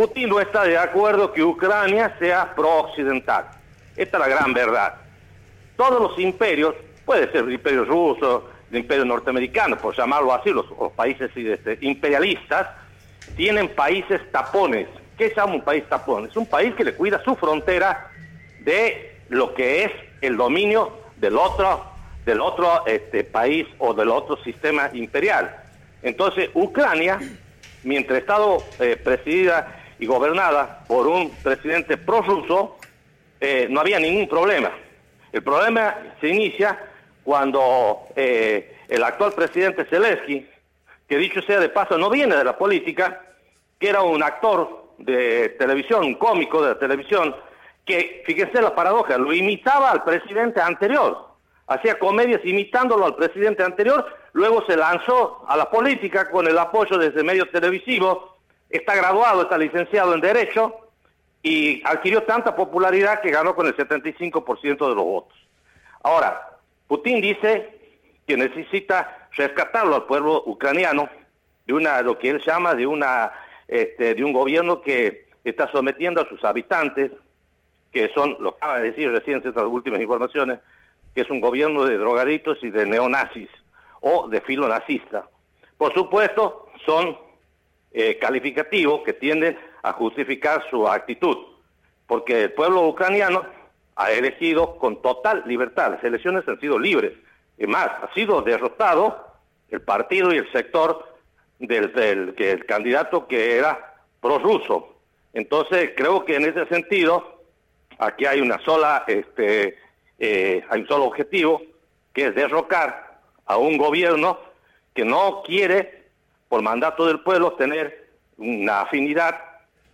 Putin no está de acuerdo que Ucrania sea pro-occidental. Esta es la gran verdad. Todos los imperios, puede ser el imperio ruso, el imperio norteamericano, por llamarlo así, los, países este, imperialistas, tienen países tapones. ¿Qué es un país tapón? Es un país que le cuida su frontera de lo que es el dominio del otro, del otro este, país o del otro sistema imperial. Entonces, Ucrania, mientras estado eh, presidida y gobernada por un presidente prorruso, eh, no había ningún problema. El problema se inicia cuando eh, el actual presidente Zelensky, que dicho sea de paso no viene de la política, que era un actor de televisión, un cómico de la televisión, que, fíjense la paradoja, lo imitaba al presidente anterior, hacía comedias imitándolo al presidente anterior, luego se lanzó a la política con el apoyo desde medios televisivos, está graduado, está licenciado en Derecho y adquirió tanta popularidad que ganó con el 75% de los votos. Ahora, Putin dice que necesita rescatarlo al pueblo ucraniano de una, lo que él llama de una, este, de un gobierno que está sometiendo a sus habitantes, que son, lo acaba de decir recién estas últimas informaciones, que es un gobierno de drogaditos y de neonazis o de filo nazista. Por supuesto, son eh, calificativos que tienden a justificar su actitud, porque el pueblo ucraniano ha elegido con total libertad, las elecciones han sido libres, y más, ha sido derrotado el partido y el sector del, que el candidato que era prorruso. Entonces, creo que en ese sentido, aquí hay una sola, este, eh, hay un solo objetivo, que es derrocar a un gobierno que no quiere, por mandato del pueblo, tener una afinidad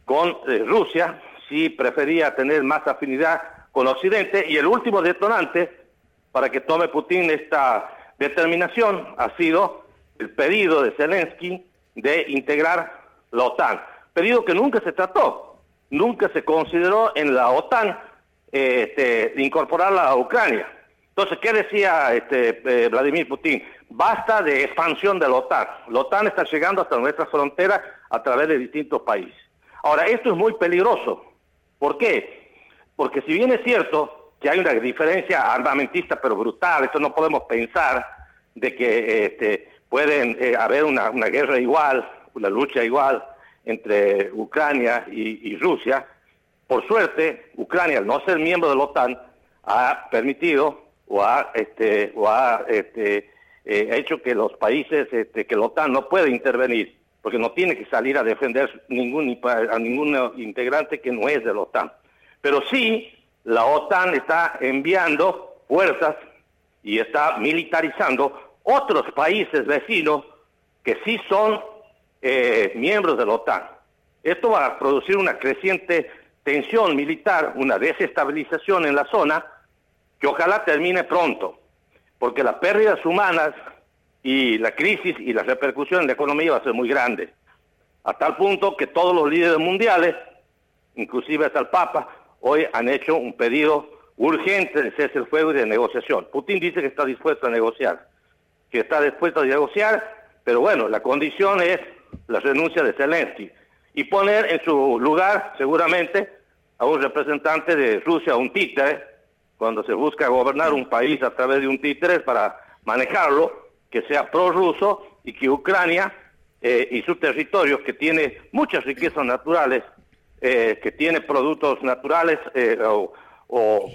con eh, Rusia, si prefería tener más afinidad con Occidente. Y el último detonante para que tome Putin esta determinación ha sido el pedido de Zelensky de integrar la OTAN. Pedido que nunca se trató, nunca se consideró en la OTAN este, incorporarla a Ucrania. Entonces, ¿qué decía este, eh, Vladimir Putin? Basta de expansión de la OTAN. La OTAN está llegando hasta nuestra frontera a través de distintos países. Ahora, esto es muy peligroso. ¿Por qué? Porque si bien es cierto que hay una diferencia armamentista pero brutal, esto no podemos pensar de que este, pueden eh, haber una, guerra igual, una lucha igual entre Ucrania y Rusia, por suerte, Ucrania, al no ser miembro de la OTAN, ha permitido o ha, este, o ha este, eh, hecho que los países, este, que la OTAN no puede intervenir, porque no tiene que salir a defender ningún, a ningún integrante que no es de la OTAN. Pero sí, la OTAN está enviando fuerzas y está militarizando otros países vecinos que sí son eh, miembros de la OTAN. Esto va a producir una creciente tensión militar, una desestabilización en la zona, que ojalá termine pronto, porque las pérdidas humanas y la crisis y la repercusión en la economía va a ser muy grande, a tal punto que todos los líderes mundiales, inclusive hasta el Papa, hoy han hecho un pedido urgente de cese el fuego y de negociación. Putin dice que está dispuesto a negociar, que está dispuesto a negociar, pero bueno, la condición es la renuncia de Zelensky y poner en su lugar seguramente a un representante de Rusia, un títere, cuando se busca gobernar un país a través de un títere para manejarlo, que sea prorruso y que Ucrania eh, y su territorio, que tiene muchas riquezas naturales, eh, que tiene productos naturales eh, o, o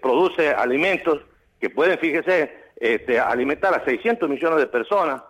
produce alimentos que pueden, fíjese, alimentar a 600 millones de personas,